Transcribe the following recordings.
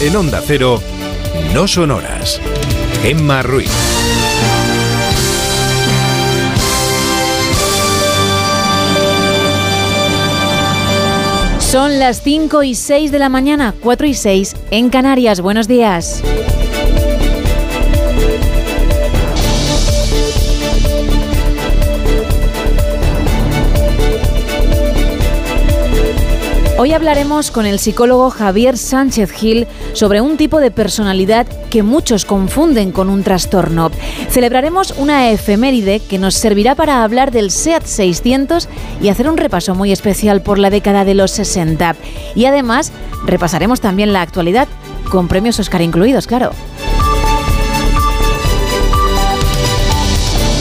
En Onda Cero, no son horas. Emma Ruiz. Son las 5 y 6 de la mañana, 4 y 6 en Canarias. Buenos días. Hoy hablaremos con el psicólogo Javier Sánchez Gil sobre un tipo de personalidad que muchos confunden con un trastorno. Celebraremos una efeméride que nos servirá para hablar del SEAT 600 y hacer un repaso muy especial por la década de los 60. Y además repasaremos también la actualidad con premios Oscar incluidos, claro.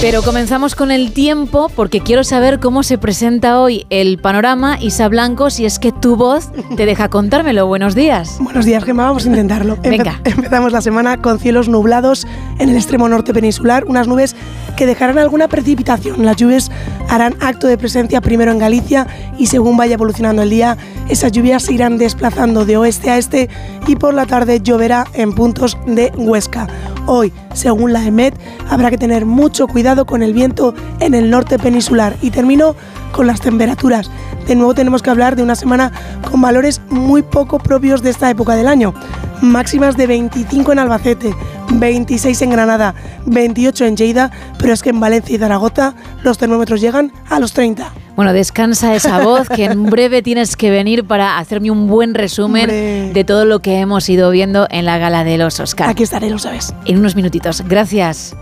Pero comenzamos con el tiempo porque quiero saber cómo se presenta hoy el panorama. Isa Blanco, si es que tu voz te deja contármelo. Buenos días. Buenos días, Gemma. Vamos a intentarlo. Venga. empezamos la semana con cielos nublados en el extremo norte peninsular, unas nubes que dejarán alguna precipitación. Las lluvias harán acto de presencia primero en Galicia y según vaya evolucionando el día, esas lluvias se irán desplazando de oeste a este y por la tarde lloverá en puntos de Huesca. Hoy, según la EMET, habrá que tener mucho cuidado con el viento en el norte peninsular. Y termino con las temperaturas. De nuevo tenemos que hablar de una semana con valores muy poco propios de esta época del año. Máximas de 25 en Albacete, 26 en Granada, 28 en Lleida, pero es que en Valencia y Zaragoza los termómetros llegan a los 30. Bueno, descansa esa voz que en breve tienes que venir para hacerme un buen resumen Hombre. de todo lo que hemos ido viendo en la gala de los Oscar. Aquí estaré, lo sabes. En unos minutitos. Gracias.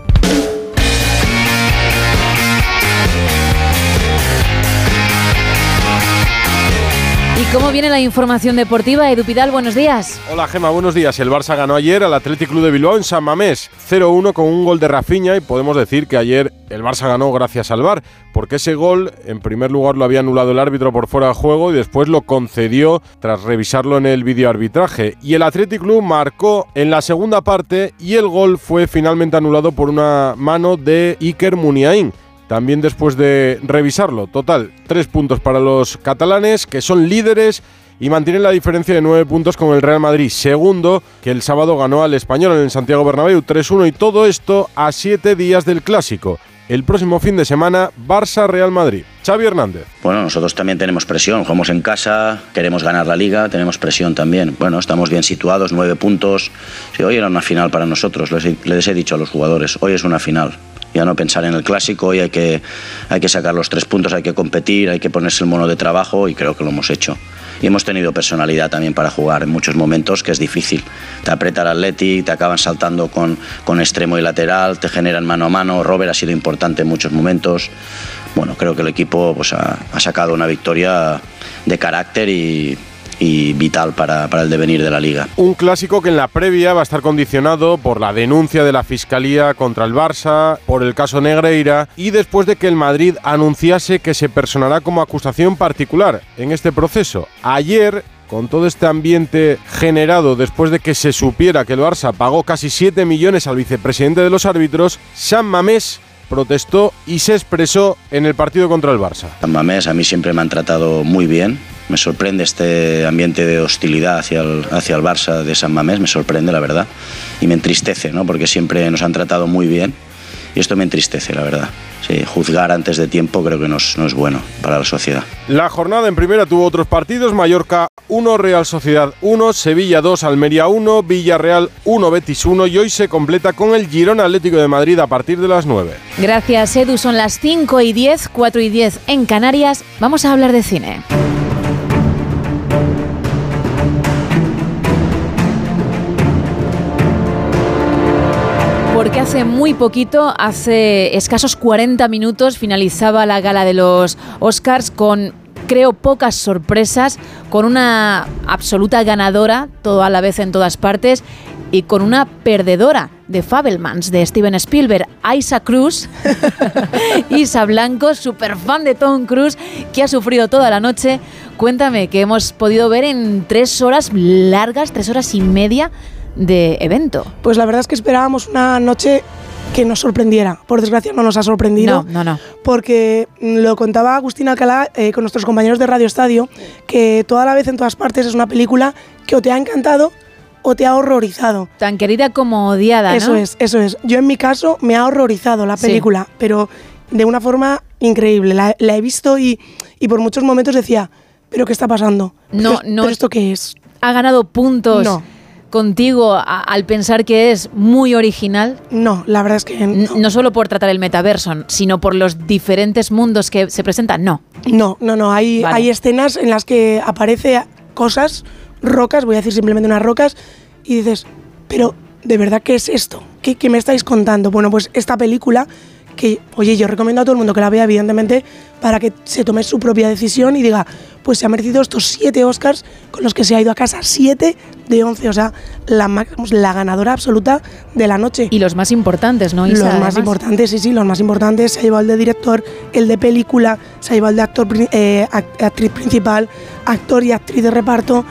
Cómo viene la información deportiva? Edu Pidal, buenos días. Hola Gema, buenos días. El Barça ganó ayer al Athletic Club de Bilbao en San Mamés 0-1 con un gol de Rafinha y podemos decir que ayer el Barça ganó gracias al VAR, porque ese gol en primer lugar lo había anulado el árbitro por fuera de juego y después lo concedió tras revisarlo en el videoarbitraje. Y el Athletic Club marcó en la segunda parte y el gol fue finalmente anulado por una mano de Iker Muniain también después de revisarlo. Total, tres puntos para los catalanes, que son líderes y mantienen la diferencia de nueve puntos con el Real Madrid, segundo, que el sábado ganó al español en el Santiago Bernabéu 3-1 y todo esto a siete días del clásico. El próximo fin de semana, Barça-Real Madrid. Xavi Hernández. Bueno, nosotros también tenemos presión, jugamos en casa, queremos ganar la liga, tenemos presión también. Bueno, estamos bien situados, nueve puntos. Sí, hoy era una final para nosotros, les he, les he dicho a los jugadores, hoy es una final. Ya no pensar en el clásico, hoy hay que, hay que sacar los tres puntos, hay que competir, hay que ponerse el mono de trabajo y creo que lo hemos hecho. Y hemos tenido personalidad también para jugar en muchos momentos, que es difícil. Te aprieta el Atleti, te acaban saltando con, con extremo y lateral, te generan mano a mano. Robert ha sido importante en muchos momentos. Bueno, creo que el equipo pues, ha sacado una victoria de carácter y, y vital para, para, el devenir de la liga. Un clásico que en la previa va a estar condicionado por la denuncia de la Fiscalía contra el Barça, por el caso Negreira y después de que el Madrid anunciase que se personará como acusación particular en este proceso. Ayer con todo este ambiente generado después de que se supiera que el Barça pagó casi 7 millones al vicepresidente de los árbitros, San Mamés protestó y se expresó en el partido contra el Barça. San Mamés a mí siempre me han tratado muy bien. Me sorprende este ambiente de hostilidad hacia el, hacia el Barça de San Mamés, me sorprende la verdad. Y me entristece, ¿no? porque siempre nos han tratado muy bien. Y esto me entristece, la verdad. Sí, juzgar antes de tiempo creo que no es, no es, bueno para la sociedad. La jornada en primera tuvo otros partidos: Mallorca 1, Real Sociedad 1, Sevilla 2, Almería 1, Villarreal 1, Betis 1 y hoy se completa con el Girona Atlético de Madrid a partir de las 9. Gracias, Edu. Son las 5 y 10, 4 y 10 en Canarias. Vamos a hablar de cine. Hace muy poquito, hace escasos 40 minutos, finalizaba la gala de los Oscars con creo pocas sorpresas, con una absoluta ganadora, todo a la vez en todas partes, y con una perdedora de Fabelmans, de Steven Spielberg, Isa Cruz, Isa Blanco, super fan de Tom Cruise, que ha sufrido toda la noche. Cuéntame, que hemos podido ver en tres horas largas, tres horas y media de evento. Pues la verdad es que esperábamos una noche que nos sorprendiera. Por desgracia no nos ha sorprendido. No, no, no. Porque mm, lo contaba Agustín Alcalá eh, con nuestros compañeros de Radio Estadio, que toda la vez en todas partes es una película que o te ha encantado o te ha horrorizado. Tan querida como odiada, ¿no? Eso es, eso es. Yo en mi caso me ha horrorizado la Sí. película, pero de una forma increíble. La, la he visto y, y por muchos momentos decía, ¿pero qué está pasando? No, ¿Pero, no ¿pero es- esto qué es? ¿Ha ganado puntos No. Contigo a- al pensar que es muy original? No, la verdad es que no. No solo por tratar el metaverso, sino por los diferentes mundos que se presentan, no. No, no, no. Hay, Vale. hay escenas en las que aparece cosas, rocas, voy a decir simplemente unas rocas, y dices, pero ¿de verdad qué es esto? ¿Qué, qué me estáis contando? Bueno, pues esta película, que, oye, yo recomiendo a todo el mundo que la vea, evidentemente, para que se tome su propia decisión y diga, pues se ha merecido estos siete Oscars con los que se ha ido a casa, siete de once, o sea, la, la ganadora absoluta de la noche. Y los más importantes, ¿no? Isa, Los más importantes, sí, sí, los más importantes. Se ha llevado el de director, el de película, se ha llevado el de actor, eh, act- actriz principal, actor y actriz de reparto.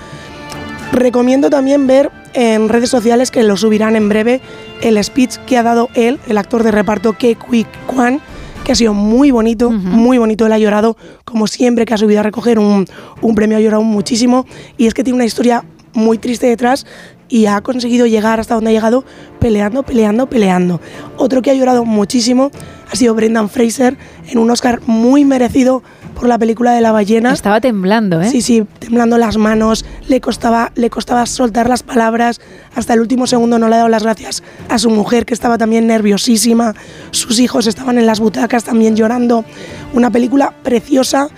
Recomiendo también ver en redes sociales que lo subirán en breve el speech que ha dado él, el actor de reparto Ke Quick Kwan, que ha sido muy bonito, muy bonito. Él ha llorado, como siempre que ha subido a recoger un, un premio, ha llorado muchísimo. Y es que tiene una historia muy triste detrás y ha conseguido llegar hasta donde ha llegado peleando, peleando, peleando. Otro que ha llorado muchísimo ha sido Brendan Fraser en un Oscar muy merecido por la película de la ballena. Estaba temblando, ¿eh? Sí, sí, temblando las manos, le costaba, le costaba soltar las palabras, hasta el último segundo no le ha dado las gracias a su mujer, que estaba también nerviosísima, sus hijos estaban en las butacas también llorando. Una película preciosa,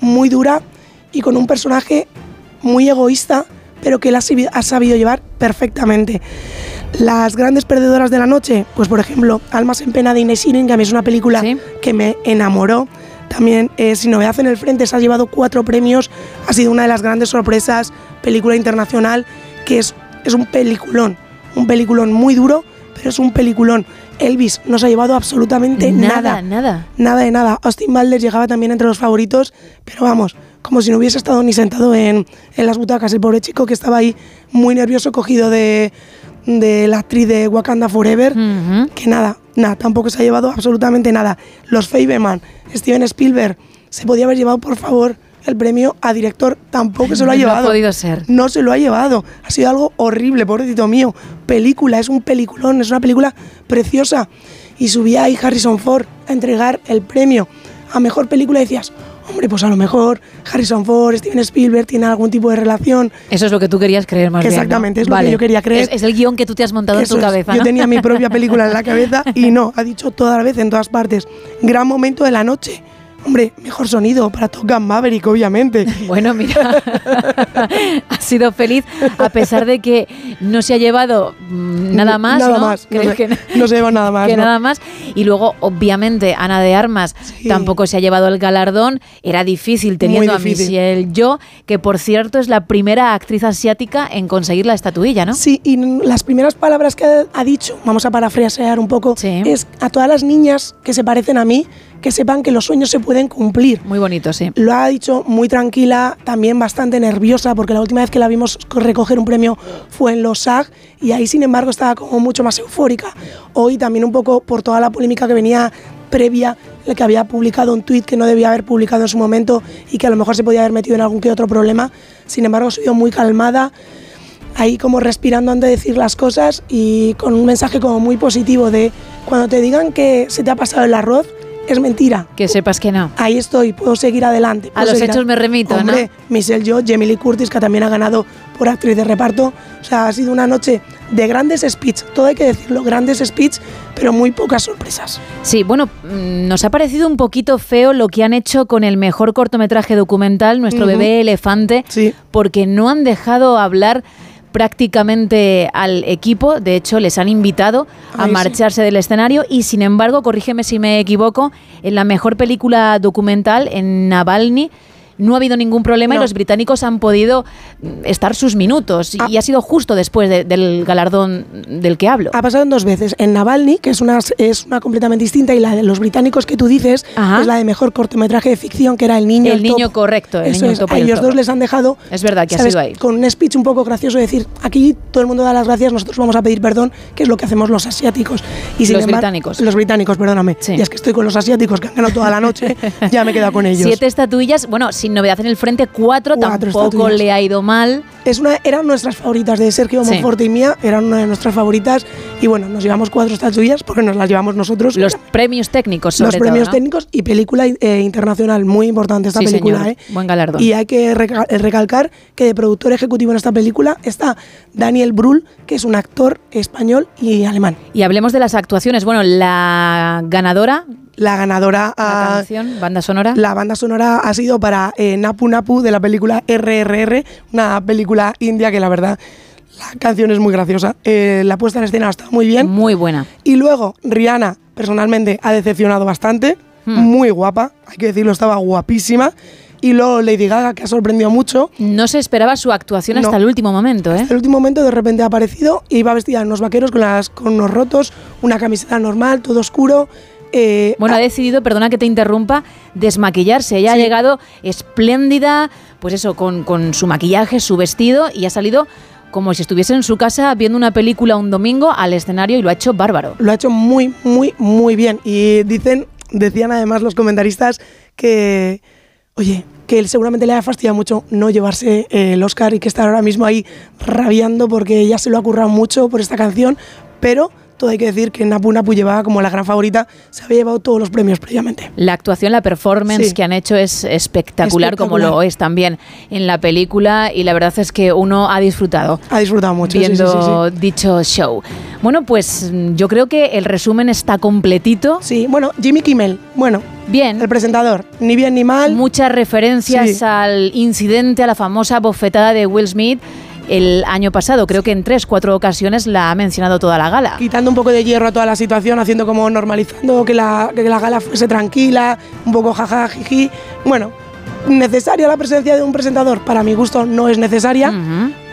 muy dura y con un personaje muy egoísta, pero que él ha, sabi- ha sabido llevar perfectamente. Las grandes perdedoras de la noche, pues por ejemplo, Almas en pena de Inés Irin, que a mí es una película Sí. que me enamoró. También eh, Sin novedad en el frente se ha llevado cuatro premios, ha sido una de las grandes sorpresas, película internacional, que es, es un peliculón, un peliculón muy duro, pero es un peliculón. Elvis no se ha llevado absolutamente nada, nada. nada. Nada de nada. Austin Butler llegaba también entre los favoritos, pero vamos, como si no hubiese estado ni sentado en, en las butacas. El pobre chico que estaba ahí muy nervioso, cogido de, de la actriz de Wakanda Forever, Ujú. que nada, nada, tampoco se ha llevado absolutamente nada. Los Fableman, Steven Spielberg, se podía haber llevado, por favor, el premio a director, tampoco se lo ha No ha llevado. podido ser. No se lo ha llevado. Ha sido algo horrible, pobrecito mío. Película, es un peliculón, es una película preciosa. Y subía ahí Harrison Ford a entregar el premio a mejor película y decías, hombre, pues a lo mejor Harrison Ford, Steven Spielberg tienen algún tipo de relación. Eso es lo que tú querías creer más bien, ¿no? Exactamente, es lo que yo quería creer. Es, es el guion que tú te has montado Eso en tu cabeza, Yo tenía mi propia película en la cabeza y no, ha dicho toda la vez en todas partes. Gran momento de la noche. Hombre, mejor sonido para Top Gun Maverick, obviamente. Bueno, mira, ha sido feliz a pesar de que no se ha llevado mm, nada más, Nada ¿no? más. No se, que no- se lleva nada más. que ¿no? nada más. Y luego, obviamente, Ana de Armas Sí. tampoco se ha llevado el galardón. Era difícil teniendo difícil. a Michelle Yo, que por cierto es la primera actriz asiática en conseguir la estatuilla, ¿no? Sí, y las primeras palabras que ha- ha dicho, vamos a parafrasear un poco, Sí. es a todas las niñas que se parecen a mí, que sepan que los sueños se pueden cumplir. Muy bonito, sí. Lo ha dicho muy tranquila, también bastante nerviosa, porque la última vez que la vimos co- recoger un premio fue en los SAG y ahí, sin embargo, estaba como mucho más eufórica. Hoy también un poco por toda la polémica que venía previa, que había publicado un tuit que no debía haber publicado en su momento y que a lo mejor se podía haber metido en algún que otro problema. Sin embargo, ha sido muy calmada, ahí como respirando antes de decir las cosas y con un mensaje como muy positivo de cuando te digan que se te ha pasado el arroz, es mentira Que sepas que no. ahí estoy, puedo seguir adelante. A los hechos me remito, ¿no? Hombre, Michelle Yeoh, Jamie Lee Curtis, que también ha ganado por actriz de reparto. O sea, ha sido una noche de grandes speech, todo hay que decirlo, grandes speech, pero muy pocas sorpresas. Sí, bueno, mm, nos ha parecido un poquito feo lo que han hecho con el mejor cortometraje documental, Nuestro bebé elefante, Sí. porque no han dejado hablar prácticamente al equipo, de hecho les han invitado a Ay, sí. marcharse del escenario y sin embargo, corrígeme si me equivoco, en la mejor película documental, en Navalny, no ha habido ningún problema y los británicos han podido mm, estar sus minutos. Y, Ah. ha sido justo después de- del galardón del que hablo. Ha pasado en dos veces. En Navalny, que es una, es una completamente distinta, y la de los británicos que tú dices Ajá. es la de mejor cortometraje de ficción, que era El Niño. El niño Top. correcto, El Eso niño es. Topo A y el ellos dos les han dejado. Es verdad que ha sido ahí. Con un speech un poco gracioso de decir: aquí todo el mundo da las gracias, nosotros vamos a pedir perdón, que es lo que hacemos los asiáticos. Y sin Los embargo- británicos. Los británicos, perdóname. Sí. Y es que estoy con los asiáticos que han ganado toda la noche, ya me he quedado con ellos. Siete estatuillas, bueno, sin novedad en el frente, cuatro, Cuatro tampoco le ha ido mal. Es una, eran nuestras favoritas de Sergio Sí. Monforte y mía, eran una de nuestras favoritas. Y bueno, nos llevamos cuatro estatuillas porque nos las llevamos nosotros. Los premios técnicos, sobre los premios técnicos y película eh, internacional. Muy importante esta Sí, película, señor. ¿eh? Buen galardón. Y hay que reca- recalcar que de productor ejecutivo en esta película está Daniel Brühl, que es un actor español y alemán. Y hablemos de las actuaciones. Bueno, la ganadora, La ganadora la a- canción, banda sonora. La banda sonora ha sido para eh, Napu Napu de la película RRR, una película india que la verdad la canción es muy graciosa. Eh, la puesta en escena está muy bien. Muy buena. Y luego Rihanna personalmente ha decepcionado bastante, Hmm. muy guapa, hay que decirlo, estaba guapísima. Y luego Lady Gaga que ha sorprendido mucho. No se esperaba su actuación hasta No. el último momento, ¿eh? El último momento de repente ha aparecido y iba vestida en unos vaqueros con, las, con unos rotos, una camiseta normal, todo oscuro. Eh, Bueno, ha ah, decidido, perdona que te interrumpa, desmaquillarse. Ella ha llegado espléndida, pues eso, con, con su maquillaje, su vestido, y ha salido como si estuviese en su casa viendo una película un domingo al escenario y lo ha hecho bárbaro. lo ha hecho muy, muy, muy bien. Y dicen, decían además los comentaristas que, oye, que él seguramente le ha fastidiado mucho no llevarse eh, el Oscar y que está ahora mismo ahí rabiando porque ya se lo ha currado mucho por esta canción, pero todo hay que decir que Napu Napu llevaba como la gran favorita, se había llevado todos los premios previamente. La actuación, la performance Sí. que han hecho es espectacular, como Espectacular. lo es también en la película, y la verdad es que uno ha disfrutado. Ha disfrutado mucho. viendo sí, sí. dicho show. Bueno, pues yo creo que el resumen está completito. Sí, bueno, Jimmy Kimmel, bueno, Bien. el presentador, ni bien ni mal. Muchas referencias al incidente, a la famosa bofetada de Will Smith el año pasado. Creo que en tres, cuatro ocasiones la ha mencionado toda la gala. quitando un poco de hierro a toda la situación, haciendo como normalizando que la, que la gala fuese tranquila, un poco jaja, jiji. Bueno, necesaria la presencia de un presentador, para mi gusto no es necesaria,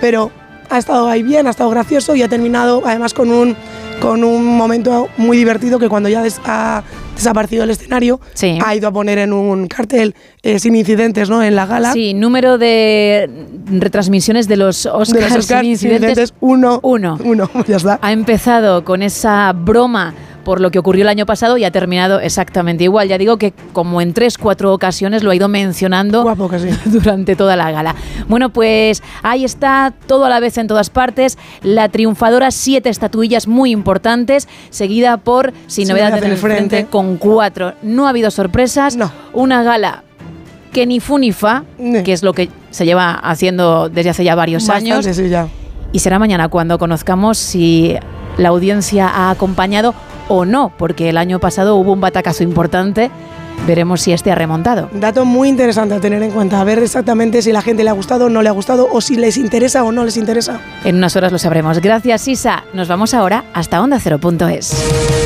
pero ha estado ahí bien, ha estado gracioso y ha terminado además con un, con un momento muy divertido que cuando ya des- ha desaparecido el escenario, Sí. ha ido a poner en un cartel eh, sin incidentes ¿no? en la gala. Sí, número de retransmisiones de los Oscars, de los Oscars, sin sin incidentes. incidentes, uno. Uno. Uno, ya está. Ha empezado con esa broma por lo que ocurrió el año pasado y ha terminado exactamente igual. Ya digo que como en tres, cuatro ocasiones lo ha ido mencionando Guapo sí. durante toda la gala. Bueno, pues ahí está, todo a la vez en todas partes. La triunfadora, siete estatuillas muy importantes, seguida por Sin Sin novedad en el frente, frente. con cuatro. No ha habido sorpresas. No. Una gala que ni fu ni fa, que es lo que se lleva haciendo desde hace ya varios Bastante, años. sí, ya. Y será mañana cuando conozcamos si la audiencia ha acompañado o no, porque el año pasado hubo un batacazo importante. Veremos si este ha remontado. Dato muy interesante a tener en cuenta, a ver exactamente si la gente le ha gustado o no le ha gustado, o si les interesa o no les interesa. En unas horas lo sabremos. Gracias, Isa. Nos vamos ahora hasta onda0.es.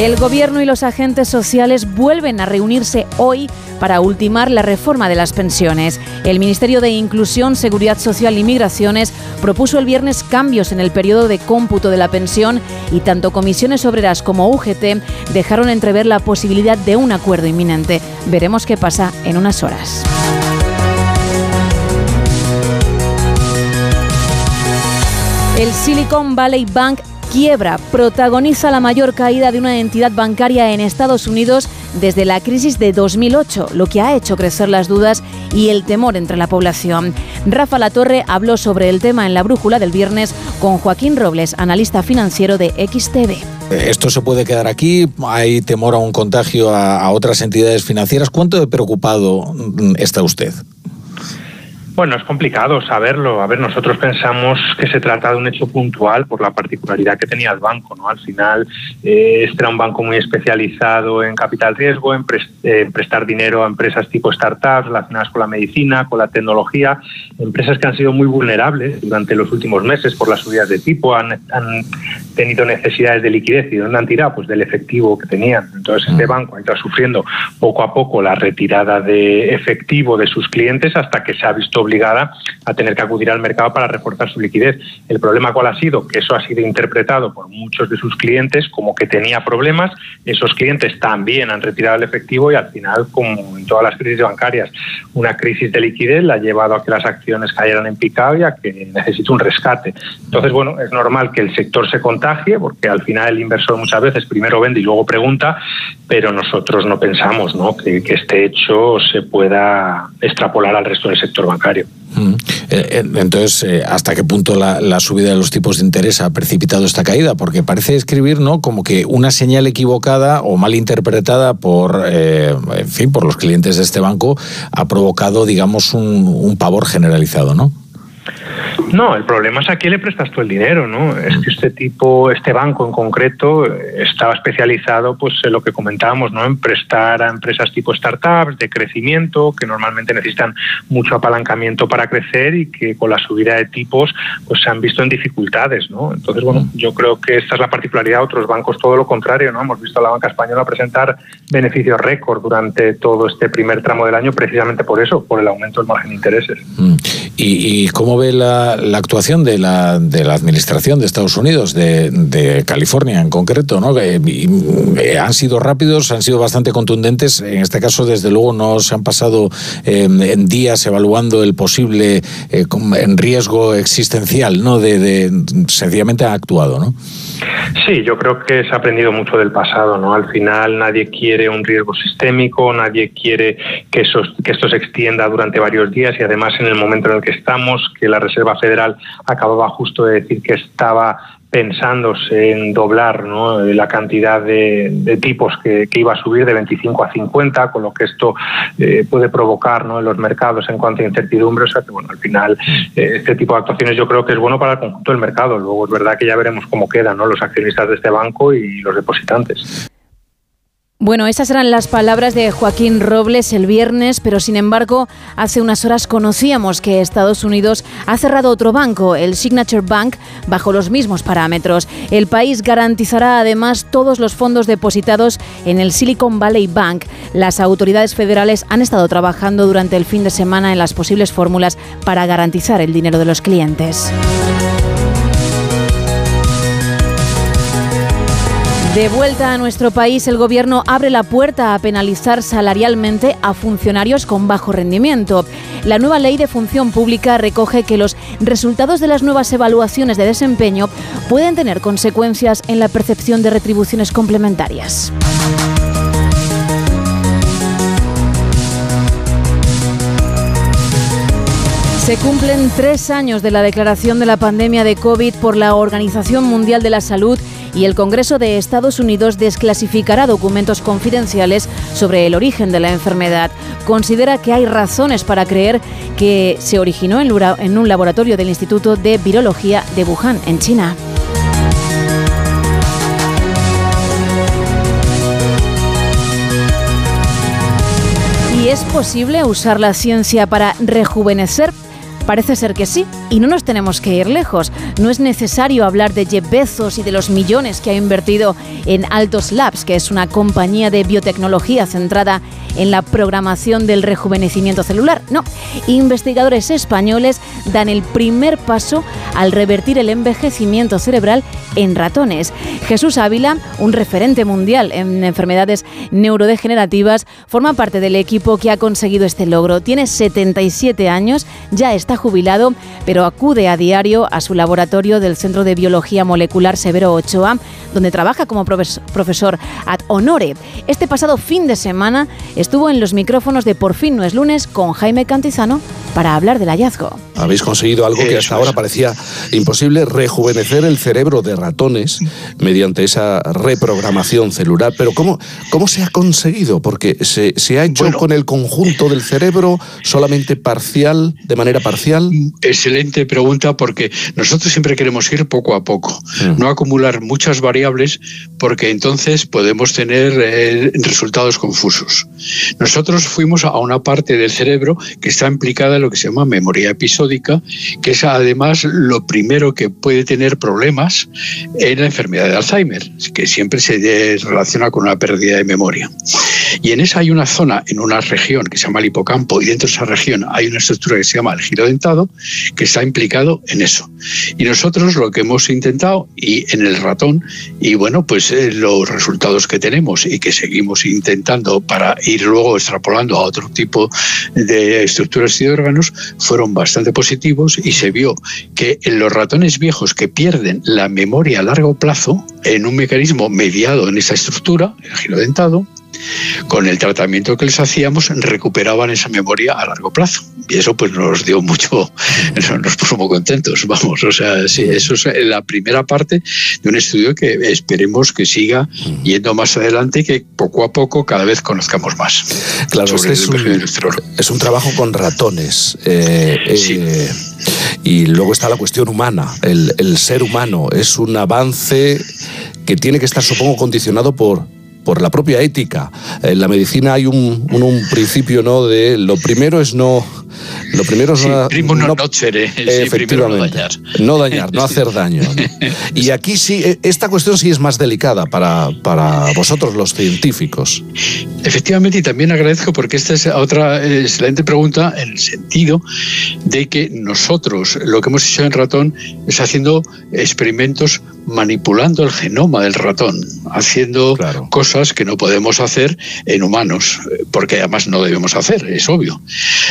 El gobierno y los agentes sociales vuelven a reunirse hoy para ultimar la reforma de las pensiones. El Ministerio de Inclusión, Seguridad Social y Migraciones propuso el viernes cambios en el periodo de cómputo de la pensión y tanto comisiones obreras como UGT dejaron entrever la posibilidad de un acuerdo inminente. Veremos qué pasa en unas horas. El Silicon Valley Bank quiebra, protagoniza la mayor caída de una entidad bancaria en Estados Unidos desde la crisis de 2008, lo que ha hecho crecer las dudas y el temor entre la población. Rafa Latorre habló sobre el tema en la brújula del viernes con Joaquín Robles, analista financiero de XTV. Esto se puede quedar aquí, hay temor a un contagio a, a otras entidades financieras. ¿Cuánto de preocupado mm, está usted? Bueno, es complicado saberlo. A ver, nosotros pensamos que se trata de un hecho puntual por la particularidad que tenía el banco. ¿no? Al final, eh, este era un banco muy especializado en capital riesgo, en, prestar dinero a empresas tipo startups relacionadas con la medicina, con la tecnología, empresas que han sido muy vulnerables durante los últimos meses por las subidas de tipo, han, tenido necesidades de liquidez. ¿Y dónde han tirado? Pues del efectivo que tenían. Entonces, este mm. banco ha ido sufriendo poco a poco la retirada de efectivo de sus clientes hasta que se ha visto obligada a tener que acudir al mercado para reforzar su liquidez. El problema cuál ha sido? Que eso ha sido interpretado por muchos de sus clientes como que tenía problemas, esos clientes también han retirado el efectivo y al final, como en todas las crisis bancarias, una crisis de liquidez la ha llevado a que las acciones cayeran en picado y a que necesite un rescate. Entonces, bueno, es normal que el sector se contagie porque al final el inversor muchas veces primero vende y luego pregunta, pero nosotros no pensamos que este hecho se pueda extrapolar al resto del sector bancario. Mm. Eh, eh, entonces, eh, ¿hasta qué punto la, subida de los tipos de interés ha precipitado esta caída? Porque parece escribir, ¿no? Como que una señal equivocada o mal interpretada por, en fin, por los clientes de este banco ha provocado, digamos, un, un pavor generalizado, ¿no? No, el problema es a quién le prestas tú el dinero, ¿no? Es que este tipo, este banco en concreto, estaba especializado, pues, en lo que comentábamos, ¿no? En prestar a empresas tipo startups de crecimiento, que normalmente necesitan mucho apalancamiento para crecer y que con la subida de tipos, pues, se han visto en dificultades, ¿no? Entonces, bueno, yo creo que esta es la particularidad de otros bancos, todo lo contrario, ¿no? Hemos visto a la banca española presentar beneficios récord durante todo este primer tramo del año, precisamente por eso, por el aumento del margen de intereses. Mm. ¿Y, y cómo ve la, actuación de la, de la Administración de Estados Unidos, de, California en concreto, ¿no? eh, han sido rápidos, han sido bastante contundentes. En este caso, desde luego, no se han pasado em, en días evaluando el posible eh, riesgo existencial, ¿no? De, sencillamente ha actuado, ¿no? Sí, yo creo que se ha aprendido mucho del pasado, ¿no? Al final nadie quiere un riesgo sistémico, nadie quiere que, eso, que esto se extienda durante varios días y además en el momento en el que estamos, que la Reserva Federal acababa justo de decir que estaba pensándose en doblar la cantidad de, tipos que, iba a subir de 25 a 50, con lo que esto eh, puede provocar en los mercados en cuanto a incertidumbre. O sea que, bueno, al final, eh, este tipo de actuaciones yo creo que es bueno para el conjunto del mercado. Luego es verdad que ya veremos cómo quedan los accionistas de este banco y los depositantes. Bueno, esas eran las palabras de Joaquín Robles el viernes, pero sin embargo, hace unas horas conocíamos que Estados Unidos ha cerrado otro banco, el Signature Bank, bajo los mismos parámetros. El país garantizará además todos los fondos depositados en el Silicon Valley Bank. Las autoridades federales han estado trabajando durante el fin de semana en las posibles fórmulas para garantizar el dinero de los clientes. De vuelta a nuestro país, el Gobierno abre la puerta a penalizar salarialmente a funcionarios con bajo rendimiento. La nueva ley de función pública recoge que los resultados de las nuevas evaluaciones de desempeño pueden tener consecuencias en la percepción de retribuciones complementarias. Se cumplen tres años de la declaración de la pandemia de COVID por la Organización Mundial de la Salud y el Congreso de Estados Unidos desclasificará documentos confidenciales sobre el origen de la enfermedad. Considera que hay razones para creer que se originó en un laboratorio del Instituto de Virología de Wuhan, en China. ¿Y es posible usar la ciencia para rejuvenecer? Parece ser que sí, y no nos tenemos que ir lejos. No es necesario hablar de Jeff Bezos y de los millones que ha invertido en Altos Labs, que es una compañía de biotecnología centrada en la programación del rejuvenecimiento celular. No, investigadores españoles dan el primer paso al revertir el envejecimiento cerebral en ratones. Jesús Ávila, un referente mundial en enfermedades neurodegenerativas, forma parte del equipo que ha conseguido este logro. Tiene 77 años, ya está jubilado, pero acude a diario a su laboratorio del Centro de Biología Molecular Severo Ochoa, donde trabaja como profesor ad honore. Este pasado fin de semana estuvo en los micrófonos de Por fin no es lunes con Jaime Cantizano para hablar del hallazgo. Habéis conseguido algo que hasta ahora parecía imposible, rejuvenecer el cerebro de ratones mediante esa reprogramación celular. Pero ¿cómo, cómo se ha conseguido? Porque se, se ha hecho con el conjunto del cerebro solamente parcial, de manera parcial. Excelente pregunta porque nosotros siempre queremos ir poco a poco, mm. no acumular muchas variables porque entonces podemos tener eh, resultados confusos. Nosotros fuimos a una parte del cerebro que está implicada en lo que se llama memoria episódica, que es además lo primero que puede tener problemas en la enfermedad de Alzheimer, que siempre se relaciona con una pérdida de memoria. Y en esa hay una zona, en una región que se llama el hipocampo, y dentro de esa región hay una estructura que se llama el giro que está implicado en eso. Y nosotros lo que hemos intentado, y en el ratón, y bueno, pues eh, los resultados que tenemos y que seguimos intentando para ir luego extrapolando a otro tipo de estructuras y de órganos, fueron bastante positivos y se vio que en los ratones viejos que pierden la memoria a largo plazo, en un mecanismo mediado en esa estructura, el giro dentado, con el tratamiento que les hacíamos recuperaban esa memoria a largo plazo. Y eso pues nos dio mucho, nos puso muy contentos, vamos. O sea, sí, eso es la primera parte de un estudio que esperemos que siga yendo más adelante y que poco a poco cada vez conozcamos más. Claro, este es, un, es un trabajo con ratones. Eh, eh, y luego está la cuestión humana. El, el ser humano es un avance que tiene que estar, supongo, condicionado por por la propia ética. En la medicina hay un, un, principio ¿no? de lo primero es no lo primero es no, no, efectivamente, no dañar. no hacer daño. Y aquí sí, e, esta cuestión sí es más delicada para, para vosotros los científicos. Efectivamente, y también agradezco porque esta es otra excelente pregunta en el sentido de que nosotros lo que hemos hecho en ratón es haciendo experimentos manipulando el genoma del ratón, haciendo cosas que no podemos hacer en humanos, porque además no debemos hacer, es obvio.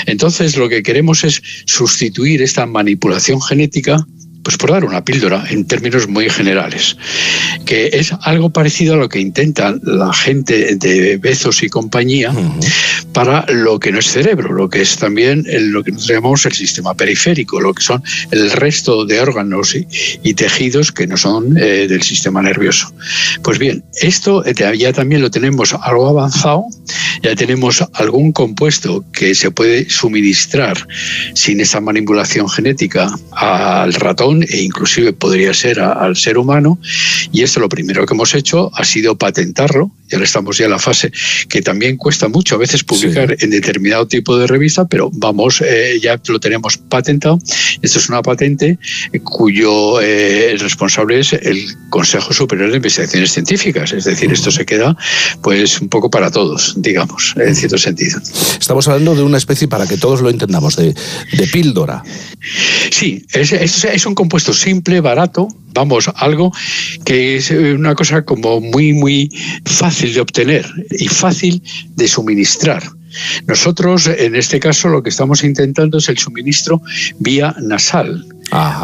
Entonces lo que queremos es sustituir esta manipulación genética pues por dar una píldora en términos muy generales, que es algo parecido a lo que intenta la gente de Bezos y compañía para lo que no es cerebro, lo que es también lo que nosotros llamamos el sistema periférico, lo que son el resto de órganos y, tejidos que no son eh, del sistema nervioso. Pues bien, esto ya también lo tenemos algo avanzado, ya tenemos algún compuesto que se puede suministrar sin esa manipulación genética al ratón e inclusive podría ser al ser humano. Y esto lo primero que hemos hecho ha sido patentarlo. Y ahora estamos ya en la fase que también cuesta mucho a veces publicar en determinado tipo de revista, pero vamos, eh, ya lo tenemos patentado. Esto es una patente cuyo eh, responsable es el Consejo Superior de Investigaciones Científicas. Es decir, esto se queda pues un poco para todos, digamos, en cierto sentido. Estamos hablando de una especie, para que todos lo entendamos, de, de píldora. Sí, es, es, es un compuesto simple, barato, vamos, algo que es una cosa como muy, muy fácil de obtener y fácil de suministrar. Nosotros, en este caso, lo que estamos intentando es el suministro vía nasal.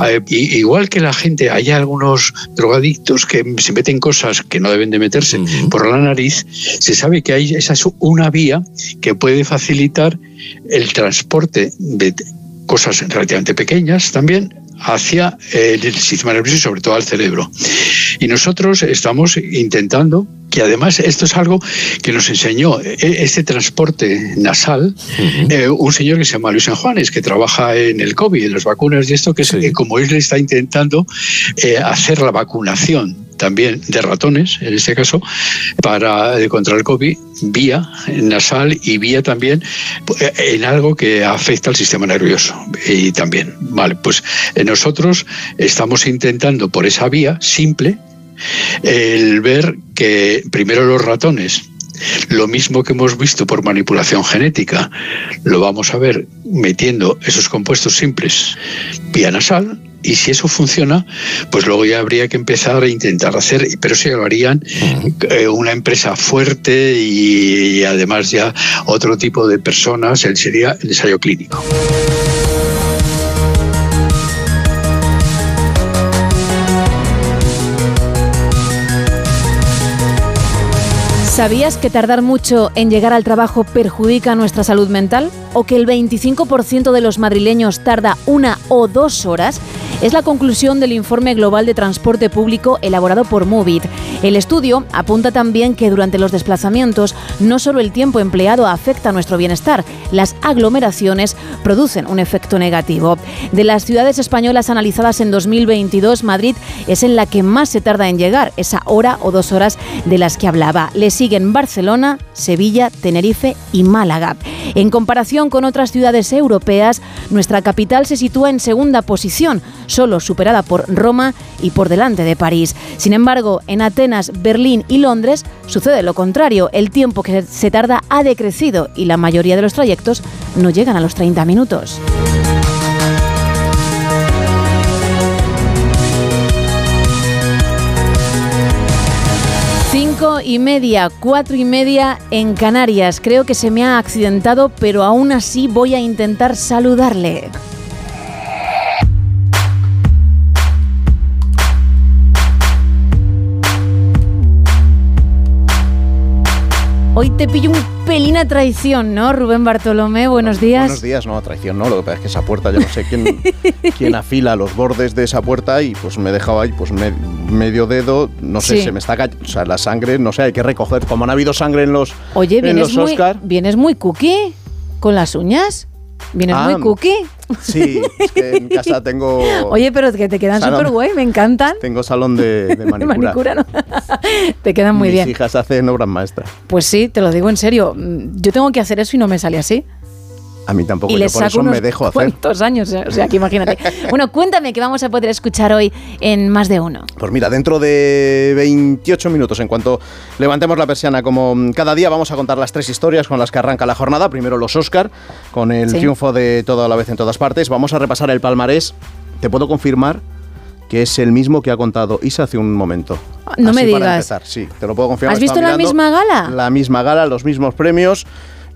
Eh, igual que la gente, hay algunos drogadictos que se meten cosas que no deben de meterse por la nariz, se sabe que hay, esa es una vía que puede facilitar el transporte de cosas relativamente pequeñas también hacia el sistema nervioso y sobre todo al cerebro. Y nosotros estamos intentando que además esto es algo que nos enseñó e, este transporte nasal eh, un señor que se llama Luis San Juanes, que trabaja en el COVID, en las vacunas y esto, que es como él está intentando eh, hacer la vacunación también de ratones, en este caso, para eh, contra el COVID, vía nasal y vía también eh, en algo que afecta al sistema nervioso. Y también, vale, pues eh, nosotros estamos intentando por esa vía simple el ver que primero los ratones lo mismo que hemos visto por manipulación genética, lo vamos a ver metiendo esos compuestos simples vía nasal y si eso funciona, pues luego ya habría que empezar a intentar hacer, pero ya lo harían eh, una empresa fuerte y, además ya otro tipo de personas, sería el ensayo clínico. ¿Sabías que tardar mucho en llegar al trabajo perjudica nuestra salud mental? ¿O que el 25% de los madrileños tarda una o dos horas? Es la conclusión del informe global de transporte público elaborado por Movit. El estudio apunta también que durante los desplazamientos no solo el tiempo empleado afecta a nuestro bienestar, las aglomeraciones producen un efecto negativo. De las ciudades españolas analizadas en 2022, Madrid es en la que más se tarda en llegar, esa hora o dos horas de las que hablaba. Le siguen Barcelona, Sevilla, Tenerife y Málaga. En comparación con otras ciudades europeas, nuestra capital se sitúa en segunda posición, solo superada por Roma y por delante de París. Sin embargo, en Atenas, Berlín y Londres sucede lo contrario. El tiempo que se tarda ha decrecido y la mayoría de los trayectos no llegan a los 30 minutos. Cinco y media, cuatro y media en Canarias. Creo que se me ha accidentado, pero aún así voy a intentar saludarle. Hoy te pillo un pelín a traición, ¿no, Rubén Bartolomé? Buenos días. Buenos días, no, a traición no. Lo que pasa es que esa puerta, yo no sé quién, quién afila los bordes de esa puerta y pues me he dejado ahí pues medio dedo, no sé, Sí. se me está cayendo, o sea, la sangre, no sé, hay que recoger. Como han habido sangre en los, Oye, en vienes los muy, Oscar. vienes muy cookie con las uñas. Vienes Ah, muy cookie. Sí, es que en casa tengo, Oye, pero que te quedan súper guay, me encantan. tengo salón de, de manicura. manicura, ¿no? te quedan muy Mis bien. hijas hacen obras maestras. Pues sí, te lo digo en serio. Mm, Yo tengo que hacer eso y no me sale así. A mí tampoco, y yo les por saco eso me dejo hacer. cuantos años, o sea, que imagínate. bueno, cuéntame qué vamos a poder escuchar hoy en Más de Uno. Pues mira, dentro de 28 minutos, en cuanto levantemos la persiana, como cada día, vamos a contar las tres historias con las que arranca la jornada. Primero los Oscar, con el Sí. triunfo de todo a la vez en todas partes. Vamos a repasar el palmarés. Te puedo confirmar que es el mismo que ha contado Isa hace un momento. No me Así para digas. empezar, sí, te lo puedo confirmar. ¿Has visto la mirando misma gala? La misma gala, los mismos premios.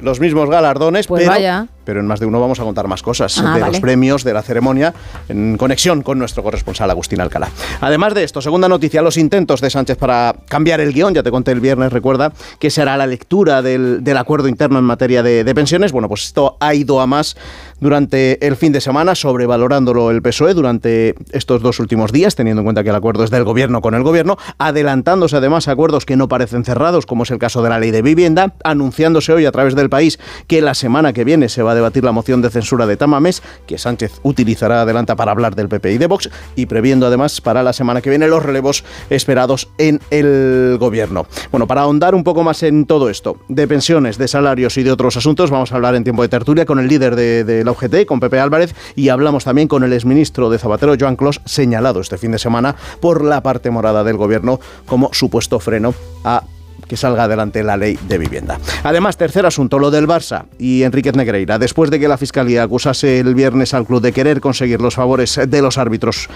Los mismos galardones, Pues pero, vaya. Pero en más de uno vamos a contar más cosas Ah, de vale. los premios, de la ceremonia, en conexión con nuestro corresponsal Agustín Alcalá. Además de esto, segunda noticia, los intentos de Sánchez para cambiar el guion, ya te conté el viernes, recuerda, que será la lectura del, del acuerdo interno en materia de, de pensiones. Bueno, pues esto ha ido a más durante el fin de semana, sobrevalorándolo el PSOE durante estos dos últimos días, teniendo en cuenta que el acuerdo es del gobierno con el gobierno, adelantándose además a acuerdos que no parecen cerrados, como es el caso de la ley de vivienda, anunciándose hoy a través del país que la semana que viene se va a debatir la moción de censura de Tamames, que Sánchez utilizará adelanta para hablar del PP y de Vox, y previendo además para la semana que viene los relevos esperados en el gobierno. Bueno, para ahondar un poco más en todo esto, de pensiones, de salarios y de otros asuntos, vamos a hablar en tiempo de tertulia con el líder de, de la UGT, con Pepe Álvarez, y hablamos también con el exministro de Zapatero, Joan Clos, señalado este fin de semana por la parte morada del gobierno como supuesto freno a que salga adelante la ley de vivienda. Además, tercer asunto, lo del Barça y Enríquez Negreira. Después de que la Fiscalía acusase el viernes al club de querer conseguir los favores de los árbitros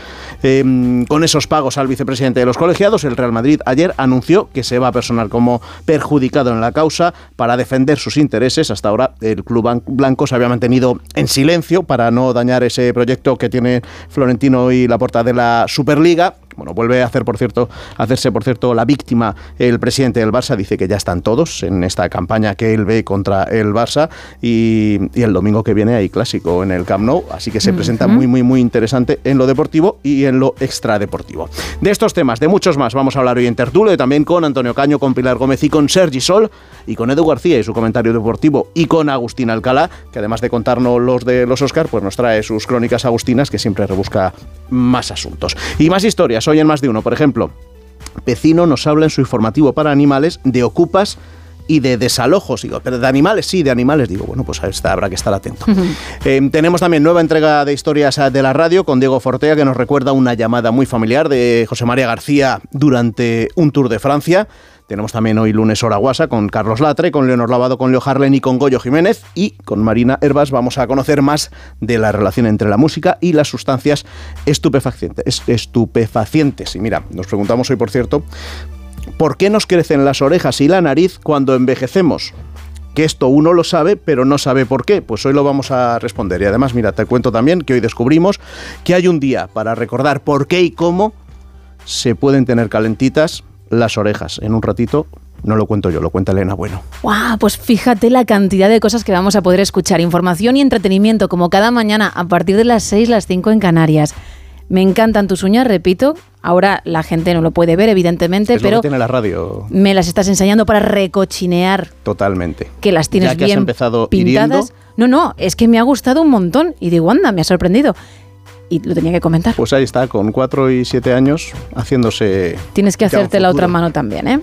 eh, con esos pagos al vicepresidente de los colegiados, el Real Madrid ayer anunció que se va a personar como perjudicado en la causa para defender sus intereses. Hasta ahora el club blanco se había mantenido en silencio para no dañar ese proyecto que tiene Florentino y la porta de la Superliga. Bueno, vuelve a hacer, por cierto, a hacerse, por cierto, la víctima el presidente del Barça. Dice que ya están todos en esta campaña que él ve contra el Barça. Y, y el domingo que viene hay clásico en el Camp Nou. Así que se presenta muy, muy, muy interesante en lo deportivo y en lo extradeportivo. De estos temas, de muchos más, vamos a hablar hoy en Tertulo y también con Antonio Caño, con Pilar Gómez y con Sergi Sol y con Edu García y su comentario deportivo y con Agustín Alcalá, que además de contarnos los de los Oscar, pues nos trae sus crónicas agustinas que siempre rebusca más asuntos. Y más historias, hoy en más de uno, por ejemplo. Vecino nos habla en su informativo para animales de ocupas y de desalojos. Digo, pero de animales, sí, de animales. Digo, bueno, pues habrá que estar atento. Eh, tenemos también nueva entrega de historias eh, de la radio con Diego Fortea, que nos recuerda una llamada muy familiar de José María García durante un tour de Francia. Tenemos también hoy lunes hora guasa con Carlos Latre, con Leonor Lavado, con Leo Harlen y con Goyo Jiménez. Y con Marina Herbas vamos a conocer más de la relación entre la música y las sustancias estupefacientes. es- estupefacientes. Y mira, nos preguntamos hoy, por cierto, ¿por qué nos crecen las orejas y la nariz cuando envejecemos? Que esto uno lo sabe, pero no sabe por qué. Pues hoy lo vamos a responder. Y además, mira, te cuento también que hoy descubrimos que hay un día para recordar por qué y cómo se pueden tener calentitas las orejas. En un ratito No lo cuento yo, lo cuenta Elena Bueno. ¡Wow! Pues fíjate la cantidad de cosas que vamos a poder escuchar. Información y entretenimiento, como cada mañana, a partir de las 6, las 5 en Canarias. Me encantan tus uñas, repito. Ahora la gente no lo puede ver, evidentemente, Es lo pero que tiene la radio. me las estás enseñando para recochinear Totalmente. que las tienes Ya que has bien empezado pintadas. hiriendo. No, no, es que me ha gustado un montón. Y digo, anda, me ha sorprendido. Y lo tenía que comentar. Pues ahí está, con 4 y 7 años, haciéndose. Tienes que hacerte la otra mano también, ¿eh?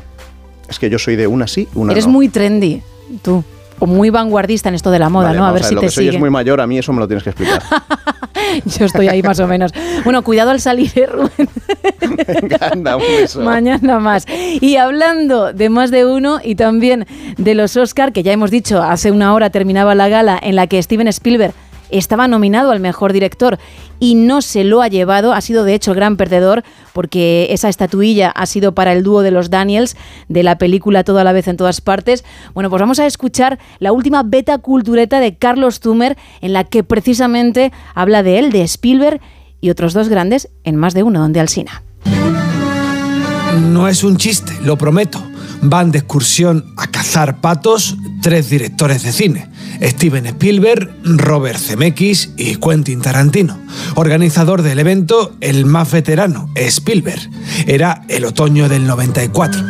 Es que yo soy de una sí, una Eres no. muy trendy, tú. O muy vanguardista en esto de la moda, Vale, ¿no? A ver si lo te que soy sigue. es muy mayor, a mí eso me lo tienes que explicar. Yo estoy ahí más o menos. Bueno, cuidado al salir, ¿eh, Rubén? Venga, un beso. Mañana más. Y hablando de más de uno y también de los Oscar, que ya hemos dicho, hace una hora terminaba la gala en la que Steven Spielberg estaba nominado al mejor director y no se lo ha llevado, ha sido de hecho el gran perdedor porque esa estatuilla ha sido para el dúo de los Daniels de la película Todo a la vez en todas partes. Bueno, pues vamos a escuchar la última beta cultureta de Carlos Zumer en la que precisamente habla de él, de Spielberg y otros dos grandes en más de uno, donde Alsina. No es un chiste, lo prometo. Van de excursión a cazar patos tres directores de cine. Steven Spielberg, Robert Zemeckis y Quentin Tarantino. Organizador del evento, el más veterano, Spielberg. Era el otoño del 94.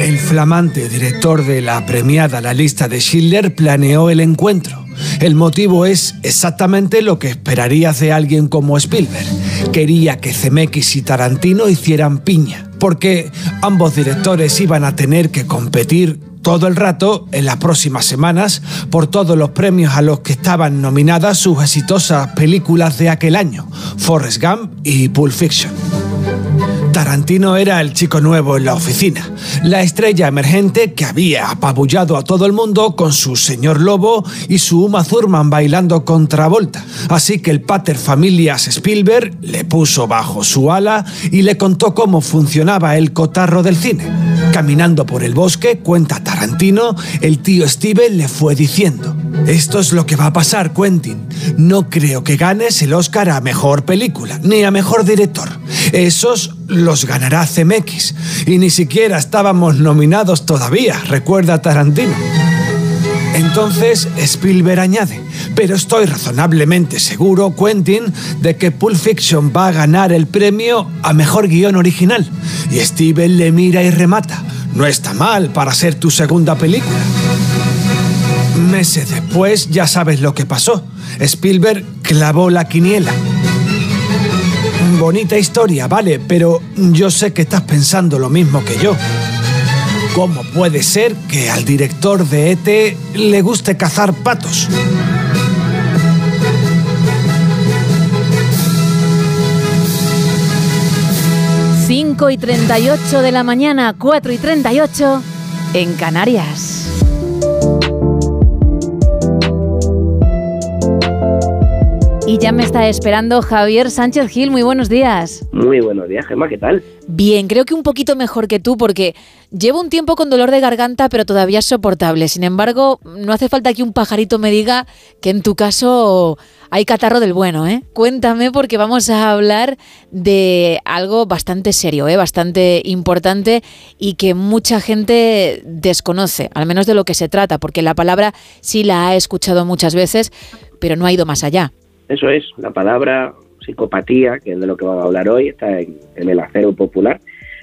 El flamante director de la premiada La lista de Schindler planeó el encuentro. El motivo es exactamente lo que esperarías de alguien como Spielberg. Quería que Zemeckis y Tarantino hicieran piña, porque ambos directores iban a tener que competir todo el rato en las próximas semanas por todos los premios a los que estaban nominadas sus exitosas películas de aquel año, Forrest Gump y Pulp Fiction. Tarantino era el chico nuevo en la oficina, la estrella emergente que había apabullado a todo el mundo con su señor lobo y su Uma Thurman bailando contra Volta. Así que el pater familias Spielberg le puso bajo su ala y le contó cómo funcionaba el cotarro del cine. Caminando por el bosque, cuenta Tarantino, el tío Steven le fue diciendo, esto es lo que va a pasar, Quentin. No creo que ganes el Oscar a Mejor Película, ni a Mejor Director. Esos los ganará CMX. Y ni siquiera estábamos nominados todavía, recuerda Tarantino. Entonces Spielberg añade, pero estoy razonablemente seguro, Quentin, de que Pulp Fiction va a ganar el premio a Mejor Guión Original. Y Steven le mira y remata, no está mal para ser tu segunda película. Meses después ya sabes lo que pasó. Spielberg clavó la quiniela. Bonita historia, vale, pero yo sé que estás pensando lo mismo que yo. ¿Cómo puede ser que al director de ET le guste cazar patos? Cinco y 38 de la mañana, 4 y 38 en Canarias. Y ya me está esperando Javier Sánchez Gil. Muy buenos días. Muy buenos días, Gemma, ¿qué tal? Bien, creo que un poquito mejor que tú porque llevo un tiempo con dolor de garganta, pero todavía es soportable. Sin embargo, no hace falta que un pajarito me diga que en tu caso hay catarro del bueno, ¿eh? Cuéntame porque vamos a hablar de algo bastante serio, ¿eh? Bastante importante y que mucha gente desconoce, al menos de lo que se trata, porque la palabra sí la ha escuchado muchas veces, pero no ha ido más allá. Eso es, la palabra psicopatía, que es de lo que vamos a hablar hoy, está en, en el acero popular,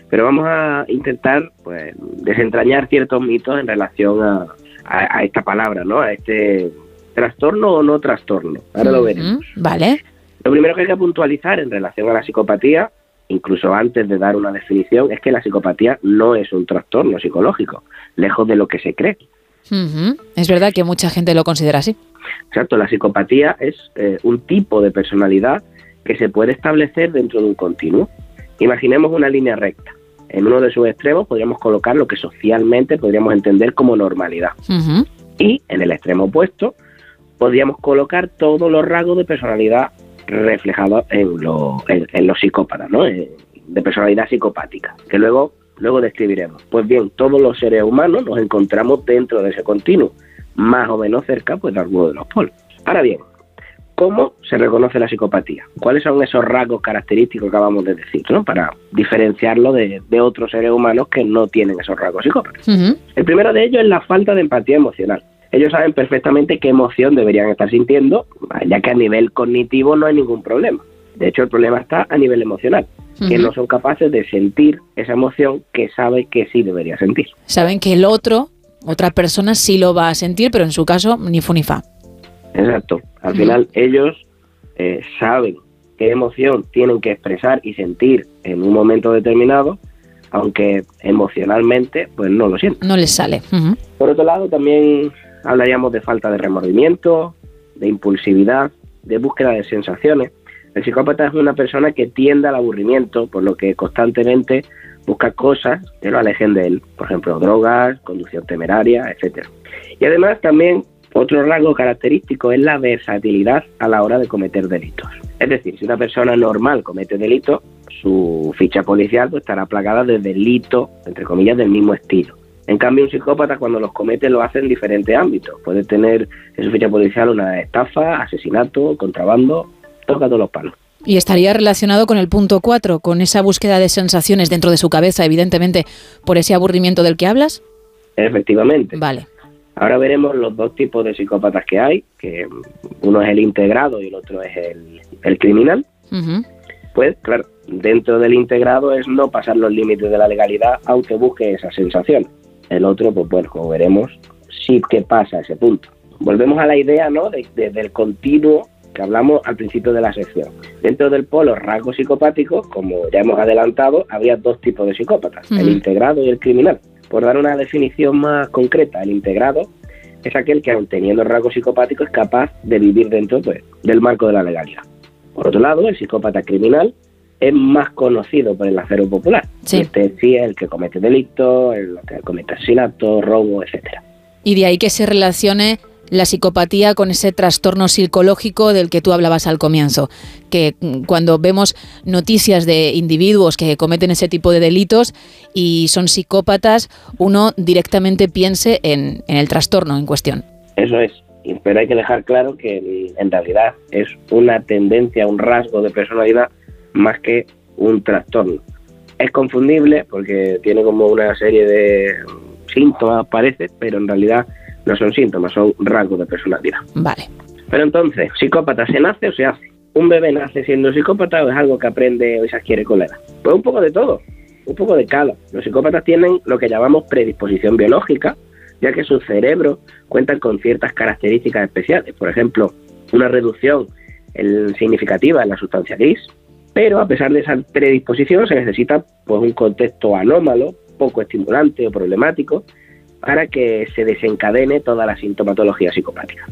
pero vamos a intentar pues desentrañar ciertos mitos en relación a, a- a esta palabra, ¿no? A este trastorno o no trastorno. Ahora lo veremos. Vale. Lo primero que hay que puntualizar en relación a la psicopatía, incluso antes de dar una definición, es que la psicopatía no es un trastorno psicológico, lejos de lo que se cree. Es verdad que mucha gente lo considera así. Exacto, la psicopatía es eh, un tipo de personalidad que se puede establecer dentro de un continuo. Imaginemos una línea recta. En uno de sus extremos podríamos colocar lo que socialmente podríamos entender como normalidad. Y en el extremo opuesto podríamos colocar todos los rasgos de personalidad reflejados en, lo- en- en los psicópatas, ¿no? Eh, de personalidad psicopática, que luego, luego describiremos. Pues bien, todos los seres humanos nos encontramos dentro de ese continuo, más o menos cerca pues, de alguno de los polos. Ahora bien, ¿Cómo se reconoce la psicopatía? ¿Cuáles son esos rasgos característicos que acabamos de decir, ¿no? para diferenciarlo de, de otros seres humanos que no tienen esos rasgos psicópatas? El primero de ellos es la falta de empatía emocional. Ellos saben perfectamente qué emoción deberían estar sintiendo, ya que a nivel cognitivo no hay ningún problema. De hecho, el problema está a nivel emocional, que no son capaces de sentir esa emoción que sabe que sí debería sentir. Saben que el otro, otra persona, sí lo va a sentir, pero en su caso, ni fu ni fa. Exacto. Al final ellos eh, saben qué emoción tienen que expresar y sentir en un momento determinado, aunque emocionalmente pues no lo sienten. No les sale. Por otro lado, también hablaríamos de falta de remordimiento, de impulsividad, de búsqueda de sensaciones. El psicópata es una persona que tiende al aburrimiento, por lo que constantemente busca cosas que lo alejen de él, por ejemplo, drogas, conducción temeraria, etcétera. Y además también otro rasgo característico es la versatilidad a la hora de cometer delitos. Es decir, si una persona normal comete delitos, su ficha policial pues, estará plagada de delitos, entre comillas, del mismo estilo. En cambio, un psicópata cuando los comete lo hace en diferentes ámbitos. Puede tener en su ficha policial una estafa, asesinato, contrabando, toca todos los palos. Y estaría relacionado con el punto 4, con esa búsqueda de sensaciones dentro de su cabeza, evidentemente, por ese aburrimiento del que hablas. Efectivamente. Vale. Ahora veremos los dos tipos de psicópatas que hay, que uno es el integrado y el otro es el, criminal. Pues claro, dentro del integrado es no pasar los límites de la legalidad, aunque busque esa sensación. El otro, pues bueno, como veremos, sí que pasa ese punto. Volvemos a la idea, ¿no?, de, del continuo que hablamos al principio de la sección. Dentro del polo rasgo psicopático, como ya hemos adelantado, habría dos tipos de psicópatas, el integrado y el criminal. Por dar una definición más concreta, el integrado es aquel que, aun teniendo rasgo psicopático, es capaz de vivir dentro pues, del marco de la legalidad. Por otro lado, el psicópata criminal es más conocido por el acero popular. Este sí es el que comete delitos, el que comete asesinatos, robo, etcétera. Y de ahí que se relacione la psicopatía con ese trastorno psicológico del que tú hablabas al comienzo, que mm, cuando vemos noticias de individuos que cometen ese tipo de delitos y son psicópatas, uno directamente piense en, el trastorno en cuestión. Eso es, pero hay que dejar claro que en realidad es una tendencia, un rasgo de personalidad más que un trastorno. Es confundible porque tiene como una serie de síntomas, parece, pero en realidad no son síntomas, son rasgos de personalidad. Vale. Pero entonces, ¿psicópata se nace o se hace? ¿Un bebé nace siendo psicópata o es algo que aprende o se adquiere con la edad? Pues un poco de todo, un poco de cada. Los psicópatas tienen lo que llamamos predisposición biológica, ya que su cerebro cuenta con ciertas características especiales. Por ejemplo, una reducción significativa en la sustancia gris, pero a pesar de esa predisposición se necesita pues, un contexto anómalo, poco estimulante o problemático, para que se desencadene toda la sintomatología psicopática.